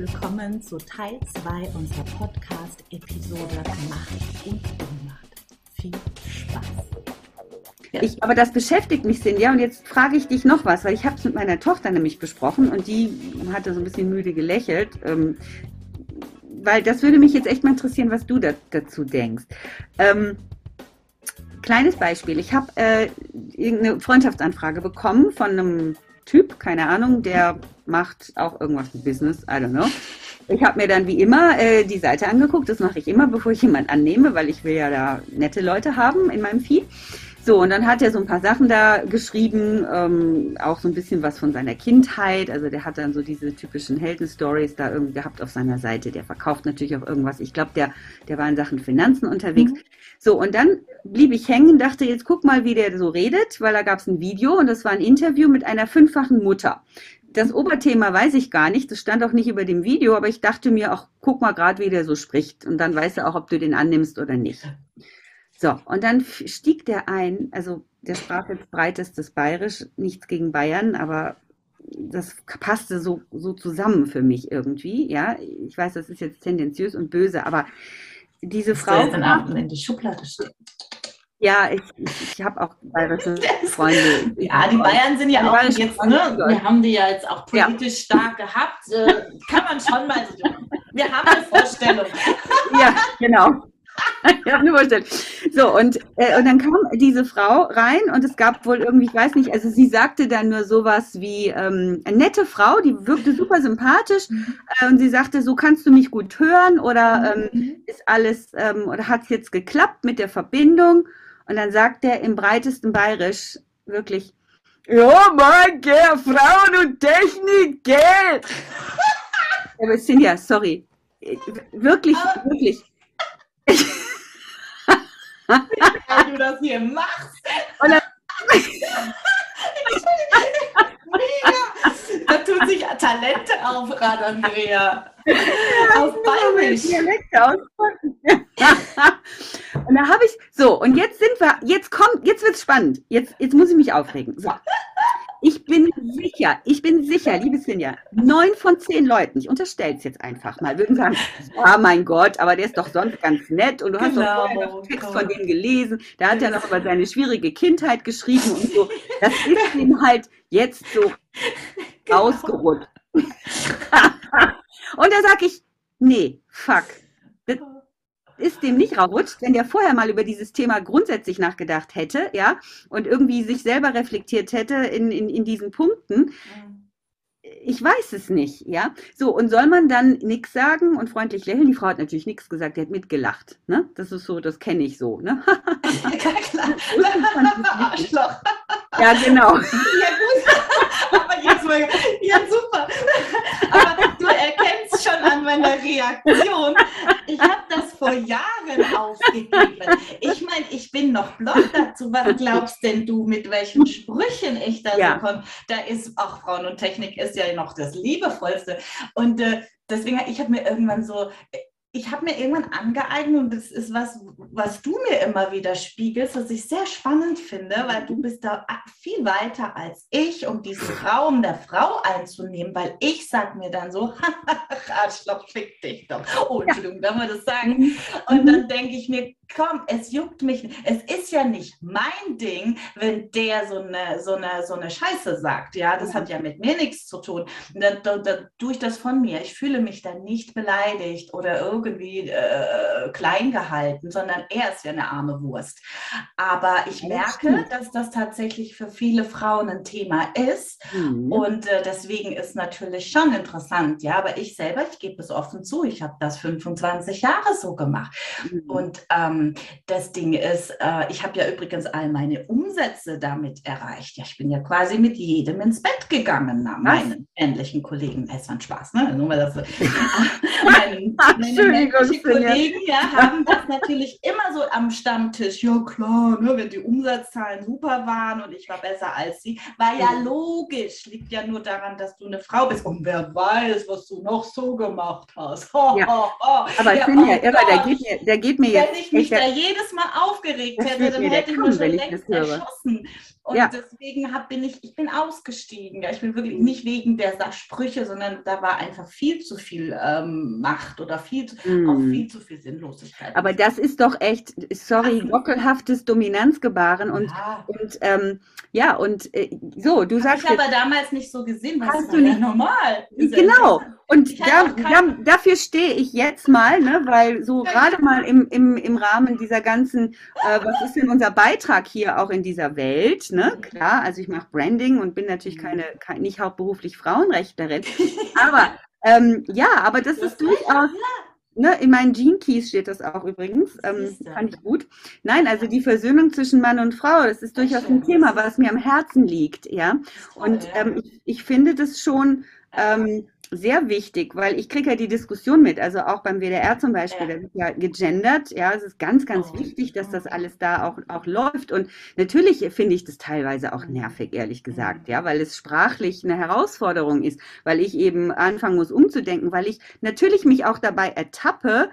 Willkommen zu Teil 2 unserer Podcast-Episode Macht und Unmacht. Viel Spaß! Ich, aber das beschäftigt mich, Cindy. Und jetzt frage ich dich noch was, weil ich habe es mit meiner Tochter nämlich besprochen und die hatte so ein bisschen müde gelächelt. Ähm, weil das würde mich jetzt echt mal interessieren, was du da, dazu denkst. Ähm, kleines Beispiel. Ich habe äh, irgendeine Freundschaftsanfrage bekommen von einem Typ, keine Ahnung, der macht auch irgendwas mit Business, I don't know. Ich habe mir dann wie immer äh, die Seite angeguckt, das mache ich immer, bevor ich jemanden annehme, weil ich will ja da nette Leute haben in meinem Feed. So, und dann hat er so ein paar Sachen da geschrieben, ähm, auch so ein bisschen was von seiner Kindheit. Also der hat dann so diese typischen Heldenstories da irgendwie gehabt auf seiner Seite. Der verkauft natürlich auch irgendwas. Ich glaube, der, der war in Sachen Finanzen unterwegs. Mhm. So, und dann blieb ich hängen, dachte, jetzt guck mal, wie der so redet, weil da gab es ein Video und das war ein Interview mit einer fünffachen Mutter. Das Oberthema weiß ich gar nicht, das stand auch nicht über dem Video, aber ich dachte mir auch, guck mal gerade, wie der so spricht und dann weißt du auch, ob du den annimmst oder nicht. So, und dann stieg der ein, also der sprach jetzt breitestes Bayerisch, nichts gegen Bayern, aber das passte so, so zusammen für mich irgendwie. Ja, ich weiß, das ist jetzt tendenziös und böse, aber diese das Frau. Dann Abend in die Schublade stehen. Ja, ich, ich, ich habe auch bayerische Freunde. Ja, die Bayern sind ja auch jetzt, ne, wir haben die ja jetzt auch politisch ja. stark gehabt. Äh, kann man schon mal, wir haben eine Vorstellung. Ja, genau. ich habe eine Vorstellung. So, und, äh, und dann kam diese Frau rein und es gab wohl irgendwie, ich weiß nicht, also sie sagte dann nur sowas wie, ähm, eine nette Frau, die wirkte super sympathisch mhm. äh, und sie sagte, so kannst du mich gut hören oder ähm, mhm. ist alles, ähm, oder hat es jetzt geklappt mit der Verbindung? Und dann sagt er im breitesten Bayerisch wirklich, ja, mein Gott, Frauen und Technik, Geld. Aber Cindy, sorry, äh, wirklich, wirklich wie du das hier machst. Und dann, da tun sich Talente auf, Rad Andrea. Auf Bayerisch. und da habe ich, so, und jetzt sind wir, jetzt kommt, jetzt wird's spannend. Jetzt, jetzt muss ich mich aufregen. So. Ich bin sicher, ich bin sicher, liebe Sinja, neun von zehn Leuten, ich unterstelle es jetzt einfach mal, würden sagen, ja, mein Gott, aber der ist doch sonst ganz nett und du hast genau, doch vorher noch Text von dem gelesen, da hat er noch über seine schwierige Kindheit geschrieben und so. Das ist ihm halt jetzt so genau. ausgerutscht. und da sage ich, nee, fuck. Ist dem nicht rausrutscht, wenn der vorher mal über dieses Thema grundsätzlich nachgedacht hätte, ja, und irgendwie sich selber reflektiert hätte in, in, in diesen Punkten. Ich weiß es nicht, ja. So, und soll man dann nichts sagen und freundlich lächeln? Die Frau hat natürlich nichts gesagt, die hat mitgelacht, ne? Das ist so, das kenne ich so, ne? ja, klar. Arschloch. Ja, genau. Ja, gut. Aber jetzt mal, ja, super. Aber du erkennst schon an meiner Reaktion. Ich habe das vor Jahren aufgegeben. Ich meine, ich bin noch blond dazu. Was glaubst denn du, mit welchen Sprüchen ich da ja. so komme? Da ist auch Frauen und Technik ist ja noch das Liebevollste. Und äh, deswegen, ich habe mir irgendwann so, ich habe mir irgendwann angeeignet und das ist was, was du mir immer wieder spiegelst, was ich sehr spannend finde, weil du bist da viel weiter als ich, um diesen Raum der Frau einzunehmen, weil ich sage mir dann so, Arschloch, fick dich doch. Oh, Entschuldigung, darf man das sagen? Mhm. Und dann denke ich mir, komm, es juckt mich. Es ist ja nicht mein Ding, wenn der so eine, so eine, so eine Scheiße sagt. Ja, das hat ja mit mir nichts zu tun. Dann, dann, dann tue ich das von mir. Ich fühle mich dann nicht beleidigt oder irgendwie äh, klein gehalten, sondern er ist ja eine arme Wurst. Aber ich merke, dass das tatsächlich für viele Frauen ein Thema ist. Mhm. Und äh, deswegen ist natürlich schon interessant. Ja, aber ich selber, ich gebe es offen zu, ich habe das 25 Jahre so gemacht. Mhm. Und ähm, das Ding ist, äh, ich habe ja übrigens all meine Umsätze damit erreicht. Ja, ich bin ja quasi mit jedem ins Bett gegangen, na, meinen männlichen Kollegen. Es war ein Spaß, ne? Nur mal das, meine, meine männlichen Kollegen ja, haben das natürlich immer so am Stammtisch. Ja, klar, ne, wenn die Umsatzzahlen super waren und ich war besser als sie, war ja mhm. logisch. Liegt ja nur daran, dass du eine Frau bist. Und wer weiß, was du noch so gemacht hast. Ho, ja. ho, ho. Aber ich ja, oh ja irre, der geht mir, der geht mir jetzt. Wenn ich mich da jedes Mal aufgeregt hätte, dann hätte ich mich schon längst erschossen. Und ja. deswegen hab, bin ich, ich bin ausgestiegen. Ich bin wirklich nicht wegen der Sprüche, sondern da war einfach viel zu viel ähm, Macht oder viel, mm. auch viel zu viel Sinnlosigkeit. Aber das ist doch echt, sorry, gockelhaftes Dominanzgebaren und, ja. und ähm, ja, und äh, so, du sagst. Ich habe damals nicht so gesehen, was hast du nicht normal. Genau. Und da, da, dafür stehe ich jetzt mal, ne, weil so gerade mal im, im, im Rahmen dieser ganzen, äh, was ist denn unser Beitrag hier auch in dieser Welt, ne? Klar, also ich mache Branding und bin natürlich mhm. keine, keine nicht hauptberuflich Frauenrechtlerin, aber ähm, ja, aber das ist durchaus, Ne, in meinen Gene Keys steht das auch übrigens. Ähm, fand ich gut. Nein, also die Versöhnung zwischen Mann und Frau, das ist durchaus ein Thema, was mir am Herzen liegt, ja. Und ähm, ich, ich finde das schon ähm, sehr wichtig, weil ich kriege ja die Diskussion mit, also auch beim WDR zum Beispiel, ja. da wird ja gegendert, ja, es ist ganz, ganz oh. wichtig, dass das alles da auch, auch läuft. Und natürlich finde ich das teilweise auch nervig, ehrlich gesagt, ja, weil es sprachlich eine Herausforderung ist, weil ich eben anfangen muss umzudenken, weil ich natürlich mich auch dabei ertappe,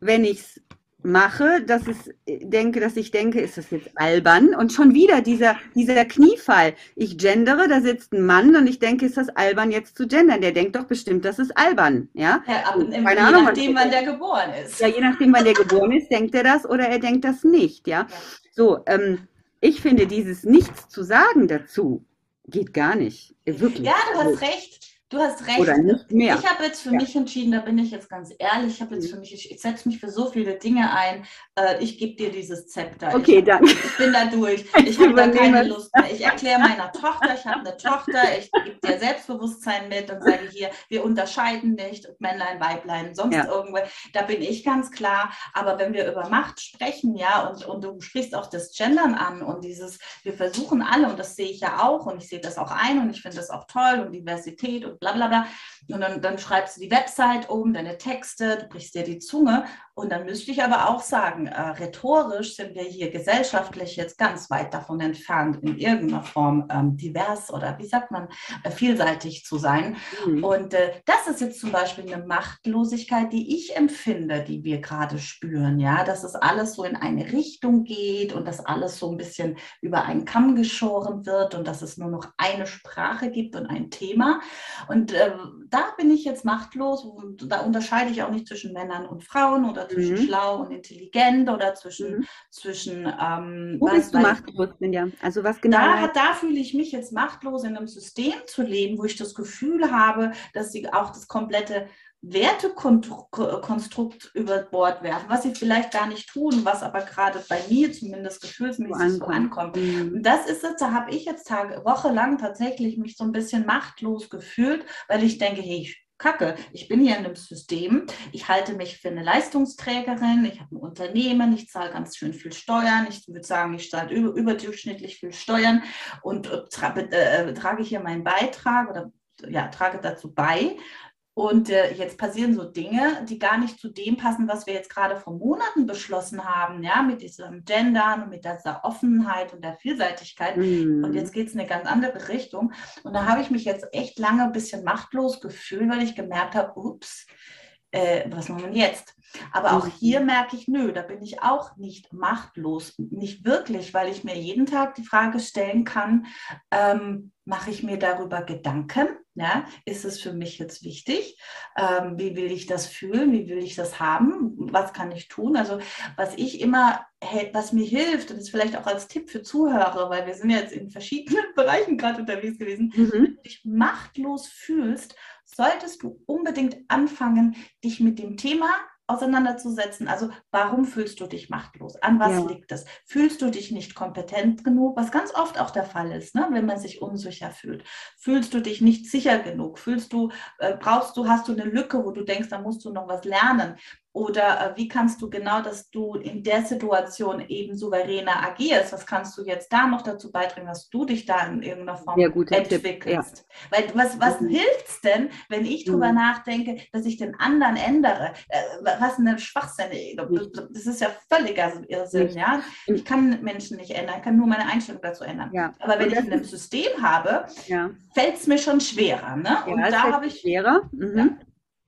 wenn ich es mache, dass ich denke, dass ich denke, ist das jetzt albern? Und schon wieder dieser, dieser Kniefall. Ich gendere, da sitzt ein Mann und ich denke, ist das albern jetzt zu gendern? Der denkt doch bestimmt, das ist albern, ja? ja Keine je Ahnung, nachdem, wann der geboren ist. Ja, je nachdem, wann der geboren ist, denkt er das oder er denkt das nicht, ja? ja. So, ähm, ich finde, dieses Nichts zu sagen dazu geht gar nicht. Wirklich. Ja, du hast also recht. Du hast recht. Oder nicht mehr. Ich habe jetzt für ja. mich entschieden, da bin ich jetzt ganz ehrlich, ich habe jetzt mhm. für mich, ich, ich setze mich für so viele Dinge ein. Äh, ich gebe dir dieses Zepter. Okay, ich, danke. Ich bin da durch. Ich habe da keine Lust mehr. Ich erkläre meiner Tochter, ich habe eine Tochter, ich gebe dir Selbstbewusstsein mit und sage hier, wir unterscheiden nicht, Männlein, Weiblein, sonst ja. irgendwo. Da bin ich ganz klar. Aber wenn wir über Macht sprechen, ja, und, und du sprichst auch das Gendern an und dieses, wir versuchen alle, und das sehe ich ja auch, und ich sehe das auch ein und ich finde das auch toll und Diversität und bla bla bla. Und dann, dann schreibst du die Website um, deine Texte, du brichst dir die Zunge. Und dann müsste ich aber auch sagen, äh, rhetorisch sind wir hier gesellschaftlich jetzt ganz weit davon entfernt, in irgendeiner Form ähm, divers oder wie sagt man, äh, vielseitig zu sein. Mhm. Und äh, das ist jetzt zum Beispiel eine Machtlosigkeit, die ich empfinde, die wir gerade spüren. Ja, dass es alles so in eine Richtung geht und dass alles so ein bisschen über einen Kamm geschoren wird und dass es nur noch eine Sprache gibt und ein Thema. Und äh, da bin ich jetzt machtlos. Und da unterscheide ich auch nicht zwischen Männern und Frauen oder zwischen mhm. schlau und intelligent oder zwischen. Mhm. zwischen ähm, Wo was, bist du machtlos, Minja? Also was genau? Da, da fühle ich mich jetzt machtlos, in einem System zu leben, wo ich das Gefühl habe, dass sie auch das komplette Wertekonstrukt über Bord werfen, was sie vielleicht gar nicht tun, was aber gerade bei mir zumindest gefühlsmäßig so ankommt. Mhm. Und das ist es, da habe ich jetzt Tage, wochenlang tatsächlich mich so ein bisschen machtlos gefühlt, weil ich denke, hey, ich Kacke. Ich bin hier in einem System. Ich halte mich für eine Leistungsträgerin. Ich habe ein Unternehmen. Ich zahle ganz schön viel Steuern. Ich würde sagen, ich zahle über, überdurchschnittlich viel Steuern und äh, tra äh, trage hier meinen Beitrag oder ja, trage dazu bei. Und äh, jetzt passieren so Dinge, die gar nicht zu dem passen, was wir jetzt gerade vor Monaten beschlossen haben, ja, mit diesem Gendern und mit dieser Offenheit und der Vielseitigkeit. Mhm. Und jetzt geht es in eine ganz andere Richtung. Und da habe ich mich jetzt echt lange ein bisschen machtlos gefühlt, weil ich gemerkt habe, ups, äh, was machen wir jetzt? Aber auch mhm. hier merke ich, nö, da bin ich auch nicht machtlos, nicht wirklich, weil ich mir jeden Tag die Frage stellen kann, ähm, mache ich mir darüber Gedanken? Ja, ist es für mich jetzt wichtig? Ähm, wie will ich das fühlen? Wie will ich das haben? Was kann ich tun? Also was ich immer, was mir hilft, und das ist vielleicht auch als Tipp für Zuhörer, weil wir sind jetzt in verschiedenen Bereichen gerade unterwegs gewesen, mhm. wenn du dich machtlos fühlst, solltest du unbedingt anfangen, dich mit dem Thema auseinanderzusetzen. Also warum fühlst du dich machtlos? An was ja. liegt es? Fühlst du dich nicht kompetent genug? Was ganz oft auch der Fall ist, ne? wenn man sich unsicher fühlt. Fühlst du dich nicht sicher genug? Fühlst du, äh, brauchst du, hast du eine Lücke, wo du denkst, da musst du noch was lernen? Oder äh, wie kannst du genau, dass du in der Situation eben souveräner agierst? Was kannst du jetzt da noch dazu beitragen, dass du dich da in irgendeiner Form entwickelst? Ja. Weil was, was mhm. hilft es denn, wenn ich mhm. drüber nachdenke, dass ich den anderen ändere? Äh, was eine Schwachsinn. Das ist ja völliger Irrsinn. Ja? Ich kann Menschen nicht ändern, ich kann nur meine Einstellung dazu ändern. Ja. Aber wenn ich ein System habe, ja. fällt es mir schon schwerer. Ne? Und da habe ich. Schwerer. Mhm.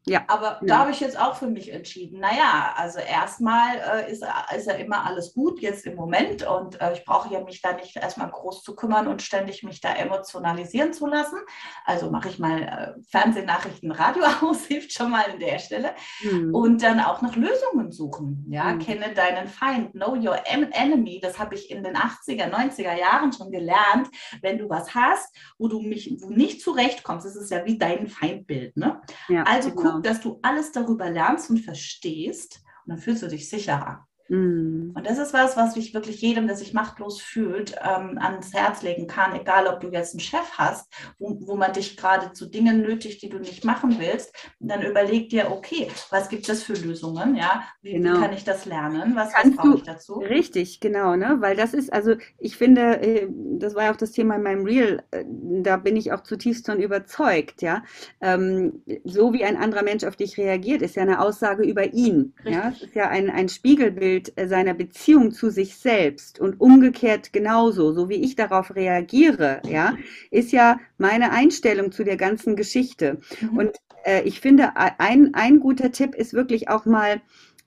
Ja. Aber ja. da habe ich jetzt auch für mich entschieden, naja, also erstmal äh, ist, ist ja immer alles gut jetzt im Moment und äh, ich brauche ja mich da nicht erstmal groß zu kümmern und ständig mich da emotionalisieren zu lassen. Also mache ich mal äh, Fernsehnachrichten, Radio aus, hilft schon mal an der Stelle. Mhm. Und dann auch nach Lösungen suchen. Ja, mhm. kenne deinen Feind, know your enemy. Das habe ich in den 80er, 90er Jahren schon gelernt. Wenn du was hast, wo du mich wo nicht zurechtkommst, das ist ja wie dein Feindbild. Ne? Ja, also genau guck, dass du alles darüber lernst und verstehst und dann fühlst du dich sicherer. Mhm. Und das ist was, was ich wirklich jedem, der sich machtlos fühlt, ähm, ans Herz legen kann, egal ob du jetzt einen Chef hast, wo, wo man dich gerade zu Dingen nötigt, die du nicht machen willst, dann überleg dir, okay, was gibt es für Lösungen, ja, wie, genau. wie kann ich das lernen, was, was brauche ich dazu? Richtig, genau, ne, weil das ist, also ich finde, äh, das war ja auch das Thema in meinem Reel, äh, da bin ich auch zutiefst von überzeugt, ja, ähm, so wie ein anderer Mensch auf dich reagiert, ist ja eine Aussage über ihn, Richtig. ja, es ist ja ein, ein Spiegelbild Bild äh, seiner Beziehung zu sich selbst und umgekehrt genauso, so wie ich darauf reagiere, ja, ist ja meine Einstellung zu der ganzen Geschichte. Mhm. Und äh, ich finde, ein, ein guter Tipp ist wirklich auch mal,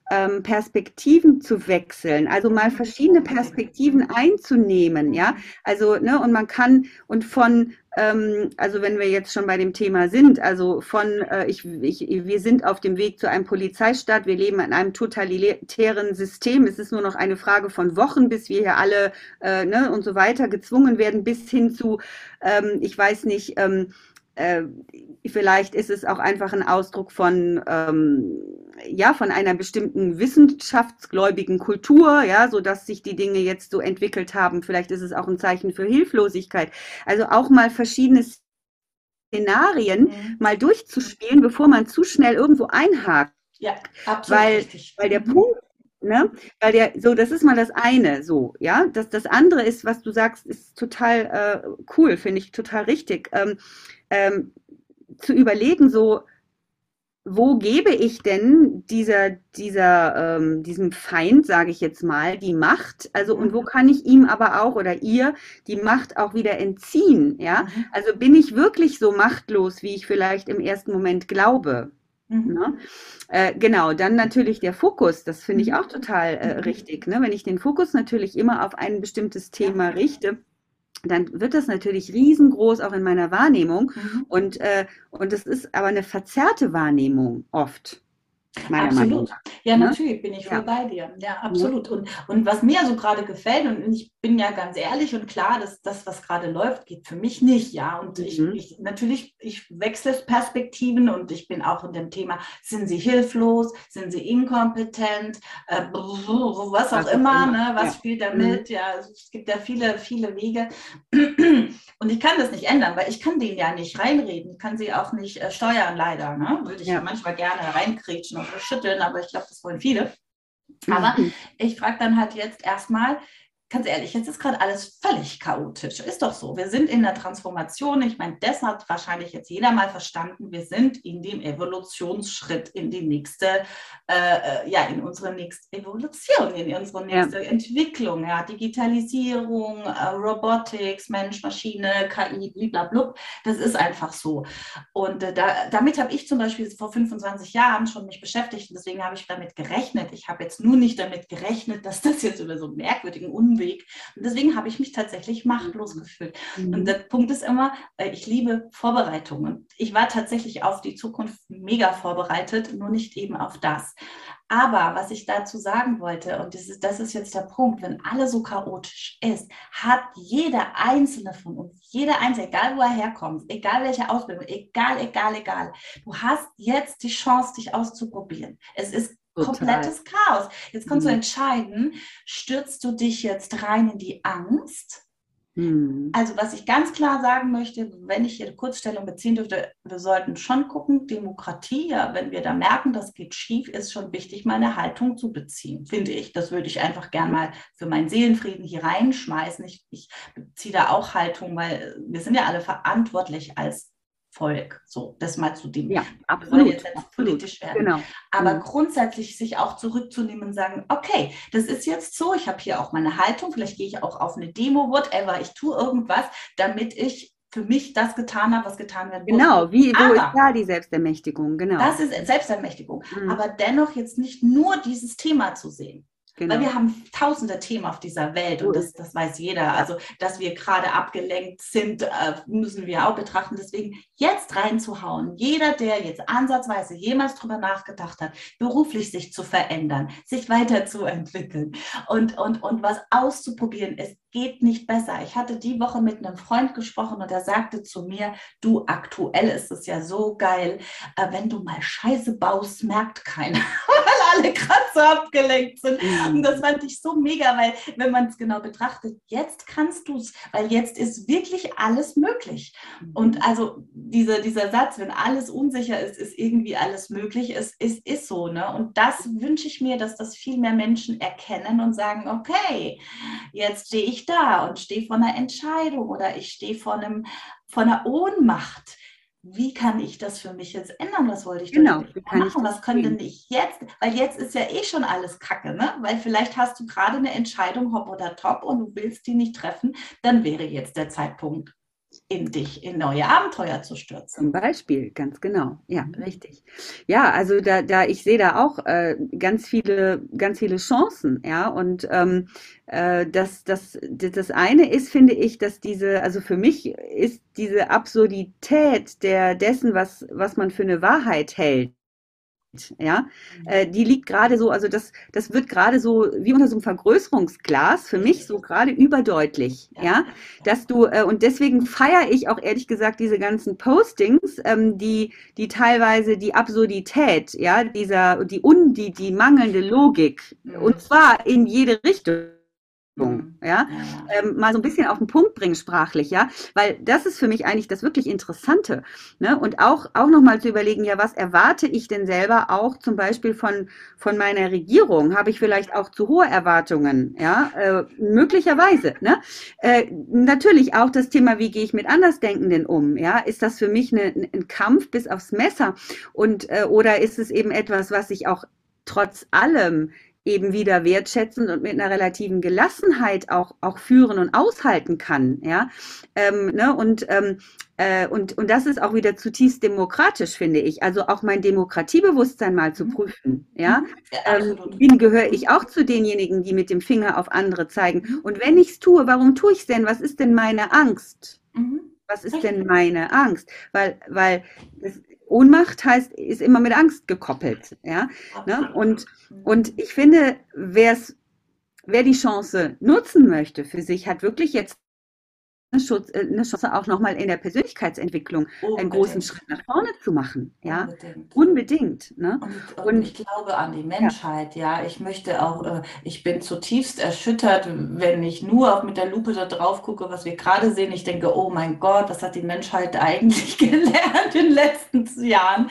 ähm, Perspektiven zu wechseln, also mal verschiedene Perspektiven einzunehmen, ja. Also, ne, und man kann und von ähm, also wenn wir jetzt schon bei dem Thema sind, also von äh, ich, ich, wir sind auf dem Weg zu einem Polizeistaat, wir leben in einem totalitären System, es ist nur noch eine Frage von Wochen, bis wir hier alle äh, ne, und so weiter gezwungen werden, bis hin zu, ähm, ich weiß nicht, ähm, äh, vielleicht ist es auch einfach ein Ausdruck von ähm, ja von einer bestimmten wissenschaftsgläubigen Kultur, ja, so dass sich die Dinge jetzt so entwickelt haben. Vielleicht ist es auch ein Zeichen für Hilflosigkeit. Also auch mal verschiedene Szenarien mhm. mal durchzuspielen, bevor man zu schnell irgendwo einhakt. Ja, absolut. Weil, richtig. weil der mhm. Punkt Ne? Weil der, so, das ist mal das eine, so, ja. Das, das andere ist, was du sagst, ist total äh, cool, finde ich total richtig. Ähm, ähm, zu überlegen, so, wo gebe ich denn dieser, dieser, ähm, diesem Feind, sage ich jetzt mal, die Macht? Also, und wo mhm. kann ich ihm aber auch oder ihr die Macht auch wieder entziehen? Ja, mhm. also bin ich wirklich so machtlos, wie ich vielleicht im ersten Moment glaube? Mhm. Ne? Äh, genau, dann natürlich der Fokus, das finde ich mhm. auch total äh, richtig. Ne? Wenn ich den Fokus natürlich immer auf ein bestimmtes Thema richte, dann wird das natürlich riesengroß auch in meiner Wahrnehmung. Mhm. Und, äh, und es ist aber eine verzerrte Wahrnehmung oft. Absolut. Ja, ne? natürlich bin ich voll ja. bei dir. Ja, absolut. Und, und was mir so gerade gefällt, und ich bin ja ganz ehrlich und klar, dass das, was gerade läuft, geht für mich nicht. Ja, und mhm. ich, ich, natürlich, ich wechsle Perspektiven und ich bin auch in dem Thema, sind sie hilflos, sind sie inkompetent, äh, was auch was immer, immer. Ne? was ja. spielt da mit? Mhm. Ja, es gibt ja viele, viele Wege. Und ich kann das nicht ändern, weil ich kann denen ja nicht reinreden, ich kann sie auch nicht äh, steuern, leider. Ne? Würde ich ja. manchmal gerne reinkrätschen schütteln, aber ich glaube, das wollen viele. Aber mhm. ich frage dann halt jetzt erstmal, ganz ehrlich, jetzt ist gerade alles völlig chaotisch. Ist doch so. Wir sind in der Transformation. Ich meine, das hat wahrscheinlich jetzt jeder mal verstanden. Wir sind in dem Evolutionsschritt in die nächste, äh, äh ja, in unsere nächste Evolution, in unsere nächste ja. Entwicklung. Ja, Digitalisierung, äh, Robotics, Mensch, Maschine, KI, blablabla. Das ist einfach so. Und äh, da, damit habe ich zum Beispiel vor 25 Jahren schon mich beschäftigt und deswegen habe ich damit gerechnet. Ich habe jetzt nur nicht damit gerechnet, dass das jetzt über so einen merkwürdigen Unweg Weg. Und deswegen habe ich mich tatsächlich machtlos mhm. gefühlt. Mhm. Und der Punkt ist immer, ich liebe Vorbereitungen. Ich war tatsächlich auf die Zukunft mega vorbereitet, nur nicht eben auf das. Aber was ich dazu sagen wollte, und das ist, das ist jetzt der Punkt, wenn alles so chaotisch ist, hat jeder einzelne von uns, jeder einzelne, egal wo er herkommt, egal welche Ausbildung, egal, egal, egal, du hast jetzt die Chance, dich auszuprobieren. Es ist komplettes Chaos. Jetzt kannst mhm. du entscheiden, stürzt du dich jetzt rein in die Angst? Mhm. Also was ich ganz klar sagen möchte, wenn ich hier eine Kurzstellung beziehen dürfte, wir sollten schon gucken, Demokratie, ja, wenn wir da merken, das geht schief, ist schon wichtig, meine Haltung zu beziehen, finde ich. Das würde ich einfach gern mal für meinen Seelenfrieden hier reinschmeißen. Ich, ich beziehe da auch Haltung, weil wir sind ja alle verantwortlich als Volk. So, das mal zu dem. Ja, absolut. jetzt, jetzt politisch werden. Genau. Aber mhm. grundsätzlich sich auch zurückzunehmen und sagen, okay, das ist jetzt so, ich habe hier auch meine Haltung, vielleicht gehe ich auch auf eine Demo, whatever, ich tue irgendwas, damit ich für mich das getan habe, was getan werden muss. Genau, wie, wo Aber ist da die Selbstermächtigung? Genau. Das ist Selbstermächtigung. Mhm. Aber dennoch jetzt nicht nur dieses Thema zu sehen. Genau. Weil wir haben tausende Themen auf dieser Welt und das, das weiß jeder. Also, dass wir gerade abgelenkt sind, äh, müssen wir auch betrachten. Deswegen jetzt reinzuhauen. Jeder, der jetzt ansatzweise jemals drüber nachgedacht hat, beruflich sich zu verändern, sich weiterzuentwickeln und, und, und was auszuprobieren, es geht nicht besser. Ich hatte die Woche mit einem Freund gesprochen und er sagte zu mir, du, aktuell ist es ja so geil, äh, wenn du mal Scheiße baust, merkt keiner, weil alle gerade so abgelenkt sind. Mhm. Und das fand ich so mega, weil wenn man es genau betrachtet, jetzt kannst du es, weil jetzt ist wirklich alles möglich. Mhm. Und also diese, dieser Satz, wenn alles unsicher ist, ist irgendwie alles möglich, es ist, ist so. Ne? Und das wünsche ich mir, dass das viel mehr Menschen erkennen und sagen, okay, jetzt stehe ich da und stehe vor einer Entscheidung oder ich stehe vor, einem, vor einer Ohnmacht wie kann ich das für mich jetzt ändern? Was wollte ich genau, machen? Was könnte ich jetzt? Weil jetzt ist ja eh schon alles Kacke, ne? Weil vielleicht hast du gerade eine Entscheidung, hopp oder top, und du willst die nicht treffen, dann wäre jetzt der Zeitpunkt in dich, in neue Abenteuer zu stürzen. Zum Beispiel, ganz genau. Ja, mhm. richtig. Ja, also da, da ich sehe da auch äh, ganz viele, ganz viele Chancen, ja. Und ähm, äh, das, das, das eine ist, finde ich, dass diese, also für mich ist diese Absurdität der dessen, was, was man für eine Wahrheit hält, ja, mhm. äh, die liegt gerade so, also das, das wird gerade so wie unter so einem Vergrößerungsglas für mich so gerade überdeutlich, ja, dass du äh, und deswegen feiere ich auch ehrlich gesagt diese ganzen Postings, ähm, die die teilweise die Absurdität, ja, dieser die un die die mangelnde Logik mhm. und zwar in jede Richtung. Ja, ähm, mal so ein bisschen auf den Punkt bringen sprachlich, ja, weil das ist für mich eigentlich das wirklich Interessante, ne? Und auch auch noch mal zu überlegen, ja, was erwarte ich denn selber auch zum Beispiel von von meiner Regierung? Habe ich vielleicht auch zu hohe Erwartungen, ja, äh, möglicherweise, ne? Äh, natürlich auch das Thema, wie gehe ich mit Andersdenkenden um, ja? Ist das für mich eine, ein Kampf bis aufs Messer und äh, oder ist es eben etwas, was ich auch trotz allem eben wieder wertschätzend und mit einer relativen Gelassenheit auch, auch führen und aushalten kann. Ja? Ähm, ne? und, ähm, äh, und, und das ist auch wieder zutiefst demokratisch, finde ich. Also auch mein Demokratiebewusstsein mal zu mhm. prüfen. Ja? Mhm. Ähm, bin, gehöre ich auch zu denjenigen, die mit dem Finger auf andere zeigen. Mhm. Und wenn ich es tue, warum tue ich es denn? Was ist denn meine Angst? Was ist denn meine Angst? Weil, weil das, Ohnmacht heißt, ist immer mit Angst gekoppelt. Ja? Ne? Und, und ich finde, wer's, wer die Chance nutzen möchte für sich, hat wirklich jetzt Schutz, äh, eine Chance auch nochmal in der Persönlichkeitsentwicklung Unbedingt. einen großen Schritt nach vorne zu machen. Ja? Unbedingt. Unbedingt ne? und, und, ich glaube an die Menschheit, ja. ja. Ich möchte auch, äh, ich bin zutiefst erschüttert, wenn ich nur mit der Lupe da drauf gucke, was wir gerade sehen. Ich denke, oh mein Gott, was hat die Menschheit eigentlich gelernt in den letzten Jahren?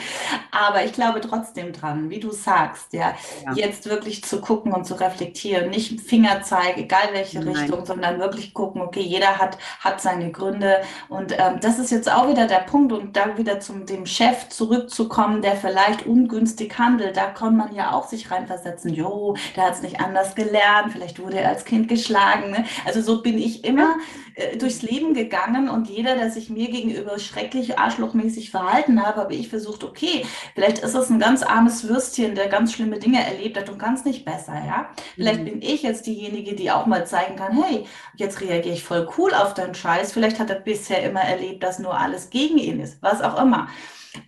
Aber ich glaube trotzdem dran, wie du sagst, ja, ja. jetzt wirklich zu gucken und zu reflektieren, nicht Fingerzeig, egal welche Nein. Richtung, sondern wirklich gucken, okay, jeder hat, hat seine Gründe. Und ähm, das ist jetzt auch wieder der Punkt, und da wieder zum dem Chef zurückzukommen, der vielleicht ungünstig handelt. Da kann man ja auch sich reinversetzen. Jo, der hat es nicht anders gelernt, vielleicht wurde er als Kind geschlagen. Ne? Also so bin ich immer äh, durchs Leben gegangen und jeder, der sich mir gegenüber schrecklich arschlochmäßig verhalten hat, habe ich versucht, okay, vielleicht ist es ein ganz armes Würstchen, der ganz schlimme Dinge erlebt hat und kann es nicht besser, ja. Vielleicht mhm. bin ich jetzt diejenige, die auch mal zeigen kann, hey, jetzt reagiere ich voll cool auf deinen Scheiß. Vielleicht hat er bisher immer erlebt, dass nur alles gegen ihn ist, was auch immer.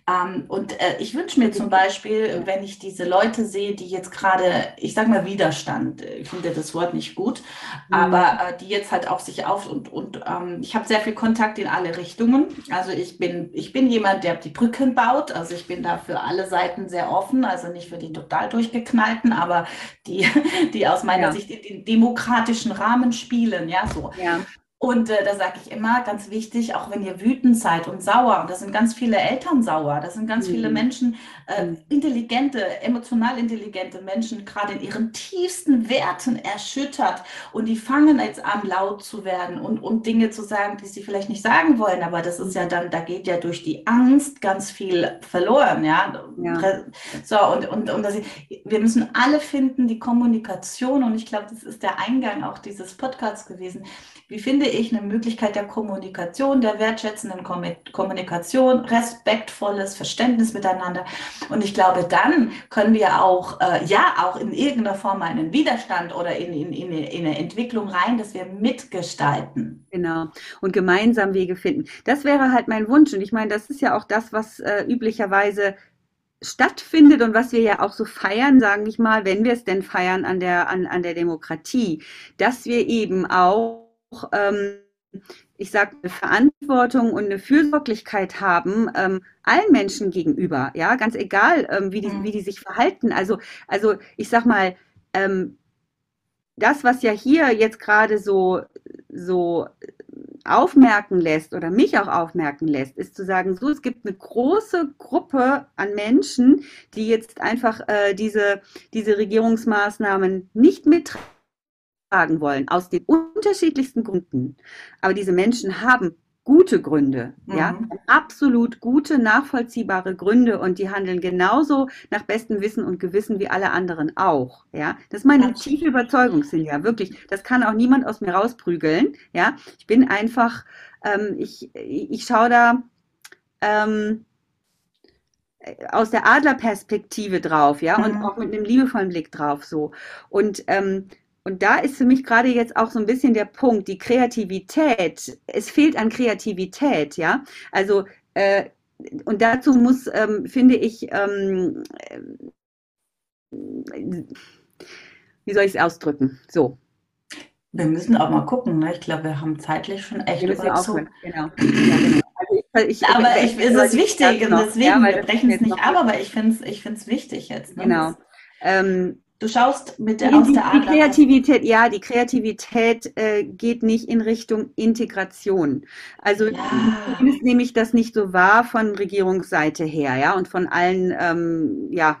Ähm, und äh, ich wünsche mir zum Beispiel, wenn ich diese Leute sehe, die jetzt gerade, ich sage mal Widerstand, äh, ich finde das Wort nicht gut, mhm. aber äh, die jetzt halt auch sich auf und, und ähm, ich habe sehr viel Kontakt in alle Richtungen. Also ich bin, ich bin jemand, der die Brücken baut. Also ich bin da für alle Seiten sehr offen, also nicht für die total durchgeknallten, aber die, die aus meiner ja. Sicht in den demokratischen Rahmen spielen, ja, so. Ja. Und äh, da sage ich immer, ganz wichtig, auch wenn ihr wütend seid und sauer, und da sind ganz viele Eltern sauer, da sind ganz mhm. viele Menschen, äh, mhm. intelligente, emotional intelligente Menschen, gerade in ihren tiefsten Werten erschüttert und die fangen jetzt an, laut zu werden und, und Dinge zu sagen, die sie vielleicht nicht sagen wollen, aber das ist ja dann, da geht ja durch die Angst ganz viel verloren, ja. ja. So, und, und, und das, wir müssen alle finden, die Kommunikation, und ich glaube, das ist der Eingang auch dieses Podcasts gewesen, wie finde ich eine Möglichkeit der Kommunikation, der wertschätzenden Kommunikation, respektvolles Verständnis miteinander. Und ich glaube, dann können wir auch, äh, ja, auch in irgendeiner Form einen Widerstand oder in, in, in, in eine Entwicklung rein, dass wir mitgestalten. Genau. Und gemeinsam Wege finden. Das wäre halt mein Wunsch. Und ich meine, das ist ja auch das, was äh, üblicherweise stattfindet und was wir ja auch so feiern, sagen ich mal, wenn wir es denn feiern an der, an, an der Demokratie, dass wir eben auch ähm, ich sage, eine Verantwortung und eine Fürsorglichkeit haben, ähm, allen Menschen gegenüber, ja, ganz egal, ähm, wie, die, mhm. wie die sich verhalten. Also, also ich sag mal, ähm, das, was ja hier jetzt gerade so, so aufmerken lässt oder mich auch aufmerken lässt, ist zu sagen, so, es gibt eine große Gruppe an Menschen, die jetzt einfach äh, diese, diese Regierungsmaßnahmen nicht mittragen tragen wollen, aus den unterschiedlichsten Gründen. Aber diese Menschen haben gute Gründe, mhm. ja, absolut gute, nachvollziehbare Gründe und die handeln genauso nach bestem Wissen und Gewissen wie alle anderen auch, ja. Das ist meine Absolut. tiefe Überzeugung, Silja, wirklich. Das kann auch niemand aus mir rausprügeln, ja. Ich bin einfach, ähm, ich, ich schaue da, ähm, aus der Adlerperspektive drauf, ja, mhm. und auch mit einem liebevollen Blick drauf, so. Und ähm, und da ist für mich gerade jetzt auch so ein bisschen der Punkt, die Kreativität. Es fehlt an Kreativität, ja. Also, äh, und dazu muss, ähm, finde ich, ähm, wie soll ich es ausdrücken? So. Wir müssen auch mal gucken, ne? Ich glaube, wir haben zeitlich schon echt überzogen. Genau. Ja, genau. Also ich, aber ich, es ist wichtig und deswegen, ja, wir brechen es nicht ab, aber ich finde es ich wichtig jetzt. Ne? Genau. Ähm, Du schaust mit der, die, aus der Adler. Die Kreativität, ja, die Kreativität äh, geht nicht in Richtung Integration. Also ja. nehme ich das nicht so wahr von Regierungsseite her, ja, und von allen, ähm, ja,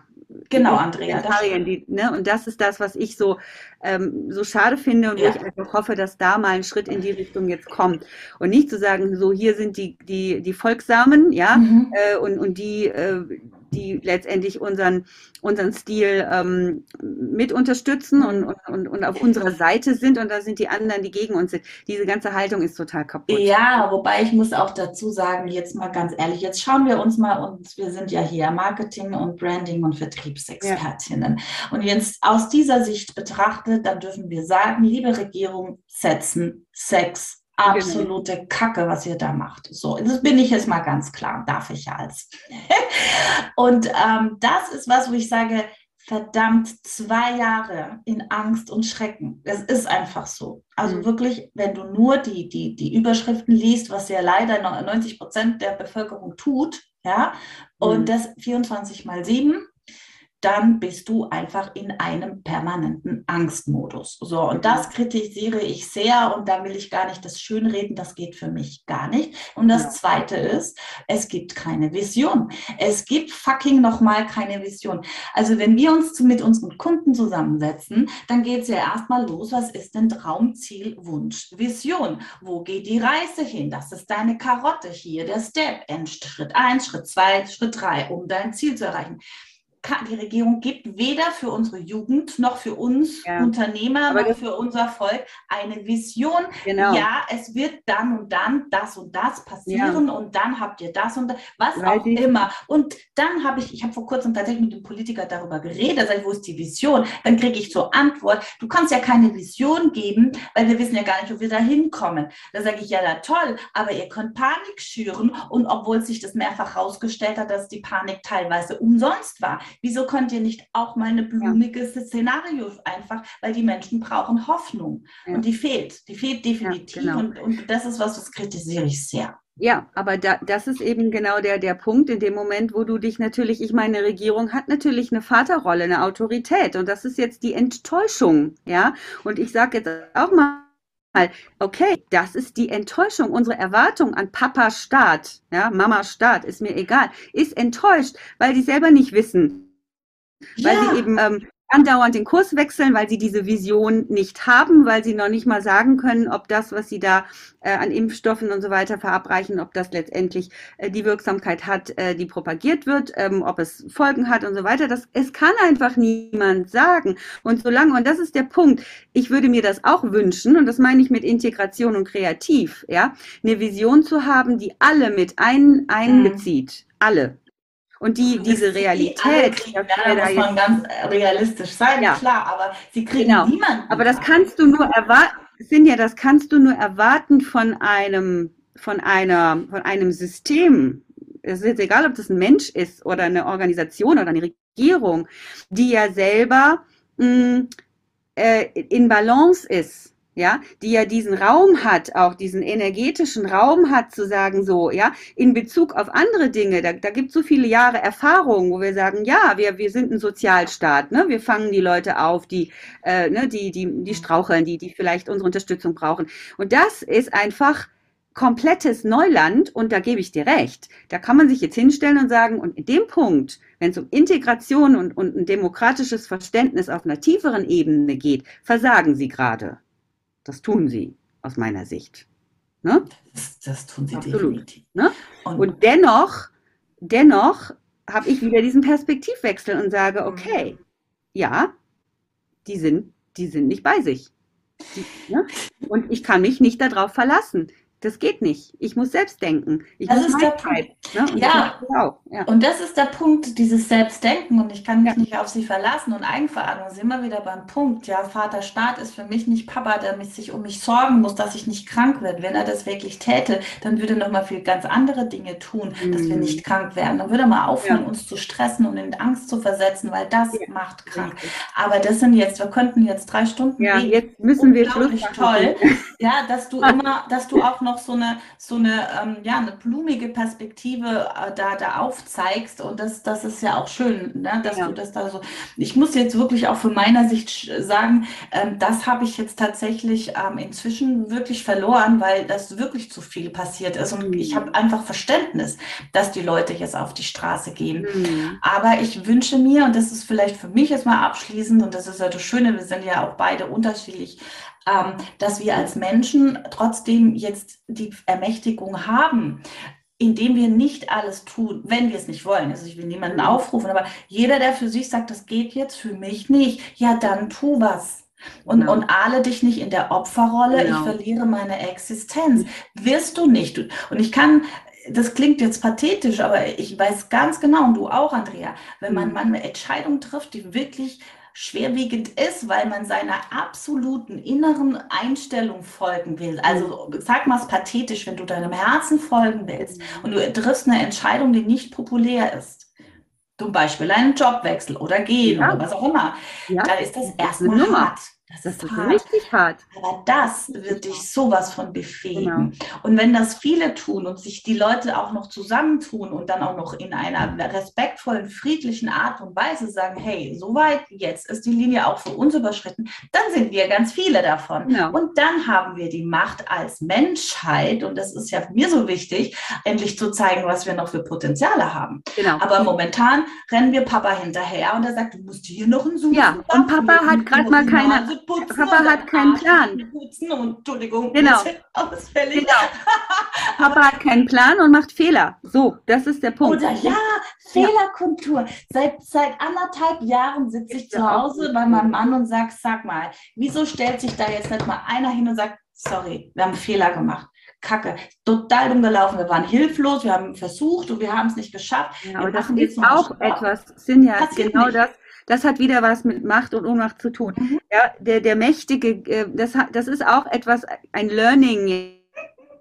Genau, Andrea. Die, ne, und das ist das, was ich so, ähm, so schade finde und ja. wo ich einfach hoffe, dass da mal ein Schritt in die Richtung jetzt kommt. Und nicht zu sagen, so hier sind die, die, die Folgsamen, ja, mhm. äh, und, und die, äh, die letztendlich unseren, unseren Stil ähm, mit unterstützen und, und, und auf unserer Seite sind und da sind die anderen, die gegen uns sind. Diese ganze Haltung ist total kaputt. Ja, wobei ich muss auch dazu sagen, jetzt mal ganz ehrlich, jetzt schauen wir uns mal, und wir sind ja hier Marketing und Branding und Vertriebsexpertinnen. Ja. Und jetzt aus dieser Sicht betrachtet, dann dürfen wir sagen, liebe Regierung, setzen Sex. Absolute genau. Kacke, was ihr da macht. So, das bin ich jetzt mal ganz klar, darf ich ja als. und ähm, das ist was, wo ich sage, verdammt zwei Jahre in Angst und Schrecken. Das ist einfach so. Also mhm. wirklich, wenn du nur die, die, die Überschriften liest, was ja leider 90 Prozent der Bevölkerung tut, ja, und mhm. das 24 mal 7, dann bist du einfach in einem permanenten Angstmodus. So, und das kritisiere ich sehr und da will ich gar nicht das Schönreden, das geht für mich gar nicht. Und das. Zweite ist, es gibt keine Vision. Es gibt fucking nochmal keine Vision. Also wenn wir uns mit unseren Kunden zusammensetzen, dann geht es ja erstmal los, was ist denn Traum, Ziel, Wunsch, Vision? Wo geht die Reise hin? Das ist deine Karotte hier, der Step, Schritt 1, Schritt 2, Schritt 3, um dein Ziel zu erreichen die Regierung gibt weder für unsere Jugend noch für uns ja. Unternehmer Aber noch für unser Volk eine Vision. Genau. Ja, es wird dann und dann das und das passieren ja. und dann habt ihr das und das, was Weil auch immer. Und dann habe ich, ich habe vor kurzem tatsächlich mit dem Politiker darüber geredet, sag ich, wo ist die Vision? Dann kriege ich zur Antwort, du kannst ja keine Vision geben, weil wir wissen ja gar nicht, wo wir da hinkommen. Da sage ich, ja, na toll, aber ihr könnt Panik schüren und obwohl sich das mehrfach herausgestellt hat, dass die Panik teilweise umsonst war. Wieso könnt ihr nicht auch mal ein blumiges ja. Szenario einfach, weil die Menschen brauchen Hoffnung ja. und die fehlt, die fehlt definitiv genau. und, und das ist was, das kritisiere ich sehr. Ja, aber da, das ist eben genau der, der Punkt in dem Moment, wo du dich natürlich, ich meine, Regierung hat natürlich eine Vaterrolle, eine Autorität und das ist jetzt die Enttäuschung, ja. Und ich sage jetzt auch mal, okay, das ist die Enttäuschung. Unsere Erwartung an Papa Staat, ja, Mama Staat, ist mir egal, ist enttäuscht, weil die selber nicht wissen, weil ja. sie eben ähm, andauernd den Kurs wechseln, weil sie diese Vision nicht haben, weil sie noch nicht mal sagen können, ob das, was sie da äh, an Impfstoffen und so weiter verabreichen, ob das letztendlich äh, die Wirksamkeit hat, äh, die propagiert wird, ähm, ob es Folgen hat und so weiter. Das, es kann einfach niemand sagen. Und solange, und das ist der Punkt, ich würde mir das auch wünschen, und das meine ich mit Integration und kreativ, ja, eine Vision zu haben, die alle mit ein, einbezieht. Mhm. Alle. Und die, diese Realität. Die ja, da muss man ganz realistisch sein, ja. klar, aber sie kriegen genau. niemanden. Aber das kannst du nur erwarten, Sinja, das kannst du nur erwarten von einem, von einer, von einem System. Es ist jetzt egal, ob das ein Mensch ist oder eine Organisation oder eine Regierung, die ja selber mh, mm, äh, in Balance ist ja, die ja diesen Raum hat, auch diesen energetischen Raum hat, zu sagen, so, ja, in Bezug auf andere Dinge, da, da gibt es so viele Jahre Erfahrung, wo wir sagen, ja, wir, wir sind ein Sozialstaat, ne? wir fangen die Leute auf, die, äh, ne, die, die, die straucheln, die, die vielleicht unsere Unterstützung brauchen. Und das ist einfach komplettes Neuland und da gebe ich dir recht. Da kann man sich jetzt hinstellen und sagen, und in dem Punkt, wenn es um Integration und, und ein demokratisches Verständnis auf einer tieferen Ebene geht, versagen sie gerade. Das tun sie aus meiner Sicht. Ne? Das, das, tun sie Absolut. definitiv. Ne? Und, und, dennoch, dennoch habe ich wieder diesen Perspektivwechsel und sage, okay, mhm. ja, die sind, die sind nicht bei sich. Die, ne? Und ich kann mich nicht darauf verlassen. Das geht nicht. Ich muss selbst denken. Ich das ist der Punkt. Ne? Und ja. ja. und das ist der Punkt, dieses Selbstdenken. Und ich kann mich ja. nicht auf sie verlassen. Und Eigenverantwortung sind immer wieder beim Punkt. Ja, Vater Staat ist für mich nicht Papa, der sich um mich sorgen muss, dass ich nicht krank werde. Wenn er das wirklich täte, dann würde er noch mal viel ganz andere Dinge tun, mhm. dass wir mhm. nicht krank werden. Dann würde er mal aufhören, ja. uns zu stressen und in Angst zu versetzen, weil das macht krank. Aber das sind jetzt, wir könnten jetzt drei Stunden. Ja, reden. jetzt müssen wir Schluss machen. toll. Ja, dass du immer, dass du auch noch noch so eine, so eine, ähm, ja, eine blumige Perspektive äh, da, da aufzeigst. Und das, das ist ja auch schön, ne? dass ja. du das da so. Ich muss jetzt wirklich auch von meiner Sicht sagen, ähm, das habe ich jetzt tatsächlich ähm, inzwischen wirklich verloren, weil das wirklich zu viel passiert ist. Und ich habe einfach Verständnis, dass die Leute jetzt auf die Straße gehen. Mhm. Aber ich wünsche mir, und das ist vielleicht für mich jetzt mal abschließend, und das ist ja das Schöne, wir sind ja auch beide unterschiedlich, dass wir als Menschen trotzdem jetzt die Ermächtigung haben, indem wir nicht alles tun, wenn wir es nicht wollen. Also ich will niemanden aufrufen, aber jeder, der für sich sagt, das geht jetzt für mich nicht, ja, dann tu was. Und, genau. und ahle dich nicht in der Opferrolle, genau. ich verliere meine Existenz. Wirst du nicht. Und ich kann, das klingt jetzt pathetisch, aber ich weiß ganz genau, und du auch, Andrea, wenn man, mhm. man eine Entscheidung trifft, die wirklich schwerwiegend ist, weil man seiner absoluten inneren Einstellung folgen will. Also sag mal es pathetisch, wenn du deinem Herzen folgen willst und du triffst eine Entscheidung, die nicht populär ist, zum Beispiel einen Jobwechsel oder gehen ja. oder was auch immer, ja. dann ist das erstmal hart. Das, das ist hart. richtig hart. Aber das wird dich sowas von befähigen. Genau. Und wenn das viele tun und sich die Leute auch noch zusammentun und dann auch noch in einer respektvollen, friedlichen Art und Weise sagen, hey, soweit, jetzt ist die Linie auch für uns überschritten, dann sind wir ganz viele davon. Genau. Und dann haben wir die Macht als Menschheit, und das ist ja mir so wichtig, endlich zu zeigen, was wir noch für Potenziale haben. Genau. Aber momentan rennen wir Papa hinterher und er sagt, du musst hier noch einen Zoom. Ja, und Papa hat gerade mal keine putzen. Papa hat keinen Plan. Putzen und Entschuldigung, genau. ausfällig. Genau. Papa hat keinen Plan und macht Fehler. So, das ist der Punkt. Oder ja, Fehlerkultur. Seit, seit anderthalb Jahren sitze ich, ich zu Hause bei meinem Mann und sage, sag mal, wieso stellt sich da jetzt nicht mal einer hin und sagt, sorry, wir haben Fehler gemacht. Kacke, total dumm gelaufen. Wir waren hilflos, wir haben versucht und wir haben es nicht geschafft. Ja, aber das ist auch etwas, Sinja, genau nicht. das das hat wieder was mit Macht und Ohnmacht zu tun. Mhm. Ja, der, der Mächtige, äh, das, das ist auch etwas, ein Learning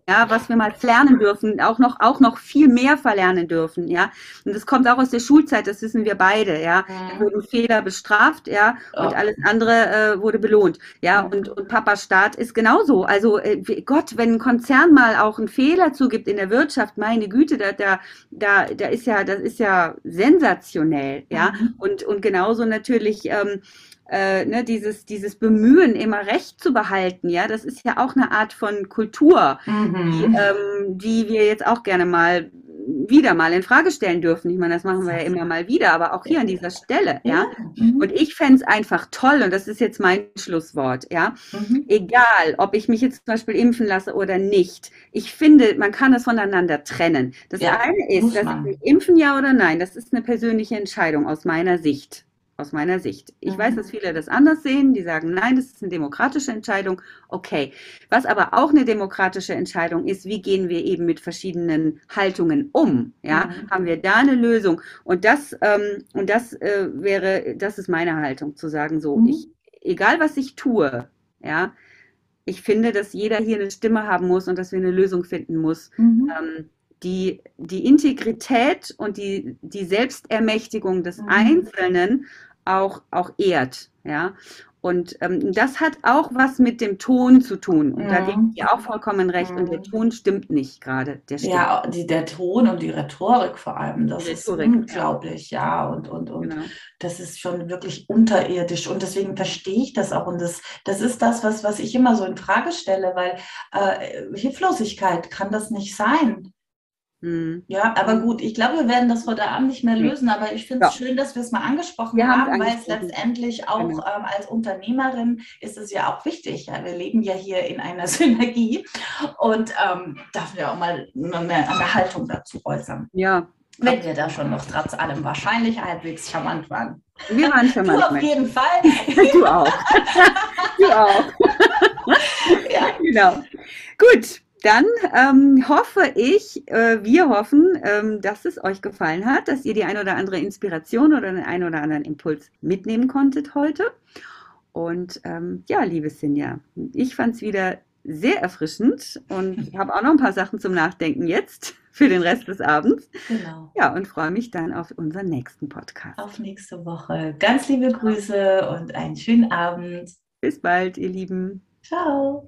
ja, was wir mal lernen dürfen, auch noch, auch noch viel mehr verlernen dürfen, ja. Und das kommt auch aus der Schulzeit, das wissen wir beide, ja. Da wurden Fehler bestraft, ja, und alles andere äh, wurde belohnt, ja. Und, und Papa Staat ist genauso. Also äh, Gott, wenn ein Konzern mal auch einen Fehler zugibt in der Wirtschaft, meine Güte, da, da, da, da ist ja, das ist ja sensationell, ja. Mhm. Und, und genauso natürlich, ähm, äh, ne, dieses, dieses Bemühen, immer Recht zu behalten, ja, das ist ja auch eine Art von Kultur, mhm. die, ähm, die wir jetzt auch gerne mal wieder mal in Frage stellen dürfen. Ich meine, das machen wir ja immer mal wieder, aber auch hier an dieser Stelle, ja. Mhm. Und ich fände es einfach toll, und das ist jetzt mein Schlusswort, ja. Mhm. Egal, ob ich mich jetzt zum Beispiel impfen lasse oder nicht. Ich finde, man kann das voneinander trennen. Das ja, eine ist, dass ich mich impfen ja oder nein, das ist eine persönliche Entscheidung aus meiner Sicht aus meiner Sicht. Ich mhm. weiß, dass viele das anders sehen, die sagen, nein, das ist eine demokratische Entscheidung. Okay. Was aber auch eine demokratische Entscheidung ist, wie gehen wir eben mit verschiedenen Haltungen um? Ja, mhm. haben wir da eine Lösung? Und das, ähm, und das äh, wäre, das ist meine Haltung, zu sagen, so, mhm. ich, egal was ich tue, ja, ich finde, dass jeder hier eine Stimme haben muss und dass wir eine Lösung finden muss. Mhm. Ähm, die, die Integrität und die, die Selbstermächtigung des mhm. Einzelnen auch, auch ehrt. Ja? Und ähm, das hat auch was mit dem Ton zu tun. Und ja. da gebe ich auch vollkommen recht. Und der Ton stimmt nicht gerade. Der ja, die, der Ton und die Rhetorik vor allem, das ist unglaublich, ja. ja. Und, und, und genau. das ist schon wirklich unterirdisch. Und deswegen verstehe ich das auch. Und das, das ist das, was, was ich immer so in Frage stelle, weil äh, Hilflosigkeit kann das nicht sein. Mhm. Ja, aber mhm. gut, ich glaube, wir werden das heute Abend nicht mehr lösen, aber ich finde es ja. schön, dass wir es mal angesprochen wir haben, weil es letztendlich auch genau. ähm, als Unternehmerin ist es ja auch wichtig. Ja? Wir leben ja hier in einer Synergie und ähm, darf ja auch mal eine, eine Haltung dazu äußern. Ja. Wenn wir da schon noch trotz allem wahrscheinlich halbwegs charmant waren. Wir waren charmant. Du auf jeden Fall. du auch. du auch. ja. Genau. Gut, dann ähm, hoffe ich, äh, wir hoffen, ähm, dass es euch gefallen hat, dass ihr die ein oder andere Inspiration oder den ein oder anderen Impuls mitnehmen konntet heute. Und ähm, ja, liebe Sinja, ich fand es wieder sehr erfrischend und habe auch noch ein paar Sachen zum Nachdenken jetzt für den Rest des Abends. Genau. Ja, und freue mich dann auf unseren nächsten Podcast. Auf nächste Woche. Ganz liebe Grüße und einen schönen Abend. Bis bald, ihr Lieben. Ciao.